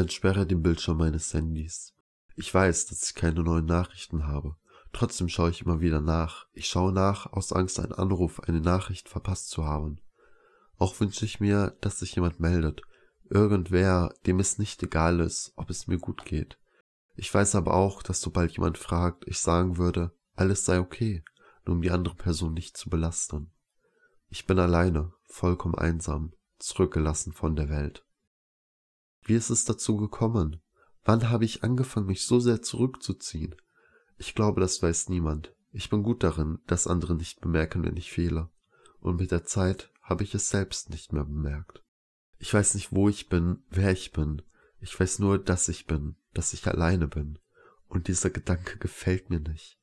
Entsperre den Bildschirm meines Handys. Ich weiß, dass ich keine neuen Nachrichten habe. Trotzdem schaue ich immer wieder nach. Ich schaue nach, aus Angst, einen Anruf, eine Nachricht verpasst zu haben. Auch wünsche ich mir, dass sich jemand meldet. Irgendwer, dem es nicht egal ist, ob es mir gut geht. Ich weiß aber auch, dass sobald jemand fragt, ich sagen würde, alles sei okay, nur um die andere Person nicht zu belasten. Ich bin alleine, vollkommen einsam, zurückgelassen von der Welt. Wie ist es dazu gekommen? Wann habe ich angefangen, mich so sehr zurückzuziehen? Ich glaube, das weiß niemand. Ich bin gut darin, dass andere nicht bemerken, wenn ich fehle. Und mit der Zeit habe ich es selbst nicht mehr bemerkt. Ich weiß nicht, wo ich bin, wer ich bin. Ich weiß nur, dass ich bin, dass ich alleine bin. Und dieser Gedanke gefällt mir nicht.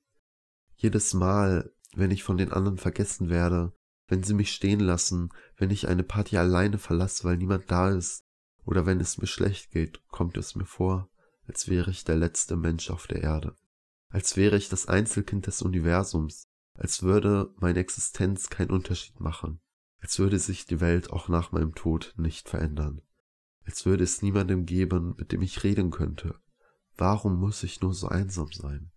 Jedes Mal, wenn ich von den anderen vergessen werde, wenn sie mich stehen lassen, wenn ich eine Party alleine verlasse, weil niemand da ist, oder wenn es mir schlecht geht, kommt es mir vor, als wäre ich der letzte Mensch auf der Erde, als wäre ich das Einzelkind des Universums, als würde meine Existenz keinen Unterschied machen, als würde sich die Welt auch nach meinem Tod nicht verändern, als würde es niemandem geben, mit dem ich reden könnte. Warum muss ich nur so einsam sein?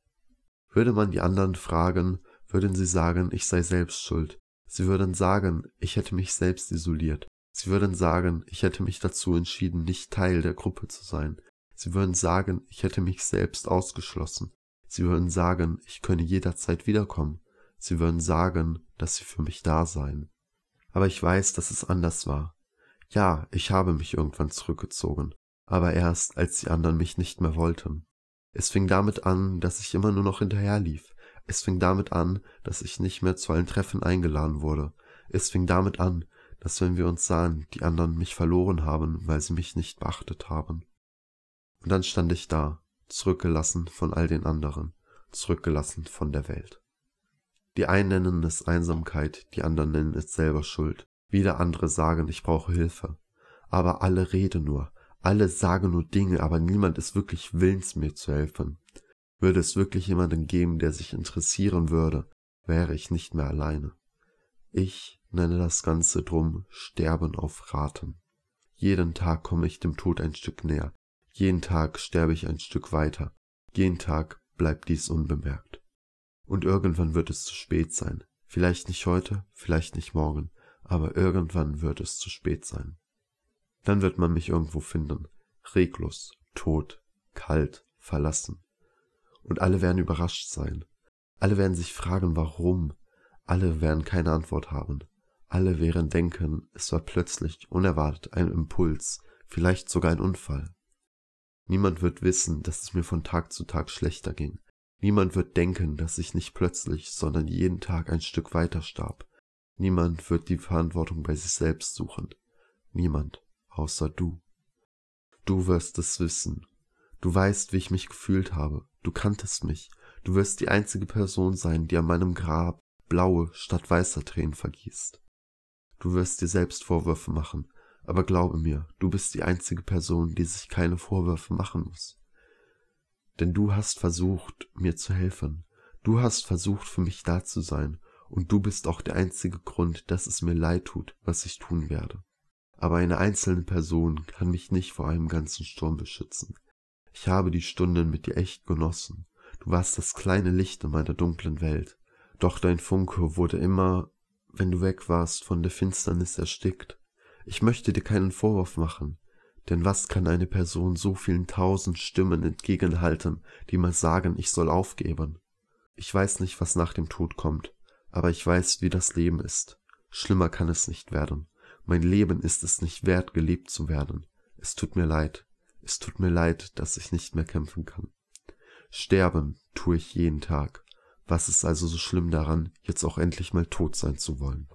Würde man die anderen fragen, würden sie sagen, ich sei selbst schuld. Sie würden sagen, ich hätte mich selbst isoliert. Sie würden sagen, ich hätte mich dazu entschieden, nicht Teil der Gruppe zu sein. Sie würden sagen, ich hätte mich selbst ausgeschlossen. Sie würden sagen, ich könne jederzeit wiederkommen. Sie würden sagen, dass sie für mich da seien. Aber ich weiß, dass es anders war. Ja, ich habe mich irgendwann zurückgezogen, aber erst, als die anderen mich nicht mehr wollten. Es fing damit an, dass ich immer nur noch hinterherlief. Es fing damit an, dass ich nicht mehr zu allen Treffen eingeladen wurde. Es fing damit an, dass wenn wir uns sahen, die anderen mich verloren haben, weil sie mich nicht beachtet haben. Und dann stand ich da, zurückgelassen von all den anderen, zurückgelassen von der Welt. Die einen nennen es Einsamkeit, die anderen nennen es selber Schuld. Wieder andere sagen, ich brauche Hilfe. Aber alle reden nur, alle sagen nur Dinge, aber niemand ist wirklich willens, mir zu helfen. Würde es wirklich jemanden geben, der sich interessieren würde, wäre ich nicht mehr alleine. Ich nenne das Ganze drum Sterben auf Raten. Jeden Tag komme ich dem Tod ein Stück näher, jeden Tag sterbe ich ein Stück weiter, jeden Tag bleibt dies unbemerkt. Und irgendwann wird es zu spät sein. Vielleicht nicht heute, vielleicht nicht morgen, aber irgendwann wird es zu spät sein. Dann wird man mich irgendwo finden, reglos, tot, kalt, verlassen. Und alle werden überrascht sein. Alle werden sich fragen, warum. Alle werden keine Antwort haben. Alle werden denken, es war plötzlich, unerwartet ein Impuls, vielleicht sogar ein Unfall. Niemand wird wissen, dass es mir von Tag zu Tag schlechter ging, Niemand wird denken, dass ich nicht plötzlich, sondern jeden Tag ein Stück weiter starb. Niemand wird die Verantwortung bei sich selbst suchen. Niemand, außer du. Du wirst es wissen. Du weißt, wie ich mich gefühlt habe. Du kanntest mich. Du wirst die einzige Person sein, die an meinem Grab blaue statt weißer Tränen vergießt. Du wirst dir selbst Vorwürfe machen, aber glaube mir, du bist die einzige Person, die sich keine Vorwürfe machen muss denn du hast versucht, mir zu helfen. Du hast versucht, für mich da zu sein, und du bist auch der einzige Grund, dass es mir leid tut, was ich tun werde. Aber eine einzelne Person kann mich nicht vor einem ganzen Sturm beschützen. Ich habe die Stunden mit dir echt genossen. Du warst das kleine Licht in meiner dunklen Welt. Doch dein Funke wurde immer, wenn du weg warst, von der Finsternis erstickt. Ich möchte dir keinen Vorwurf machen. Denn was kann eine Person so vielen tausend Stimmen entgegenhalten, die mal sagen, ich soll aufgeben? Ich weiß nicht, was nach dem Tod kommt, aber ich weiß, wie das Leben ist. Schlimmer kann es nicht werden. Mein Leben ist es nicht wert, gelebt zu werden. Es tut mir leid. Es tut mir leid, dass ich nicht mehr kämpfen kann. Sterben tue ich jeden Tag. Was ist also so schlimm daran, jetzt auch endlich mal tot sein zu wollen?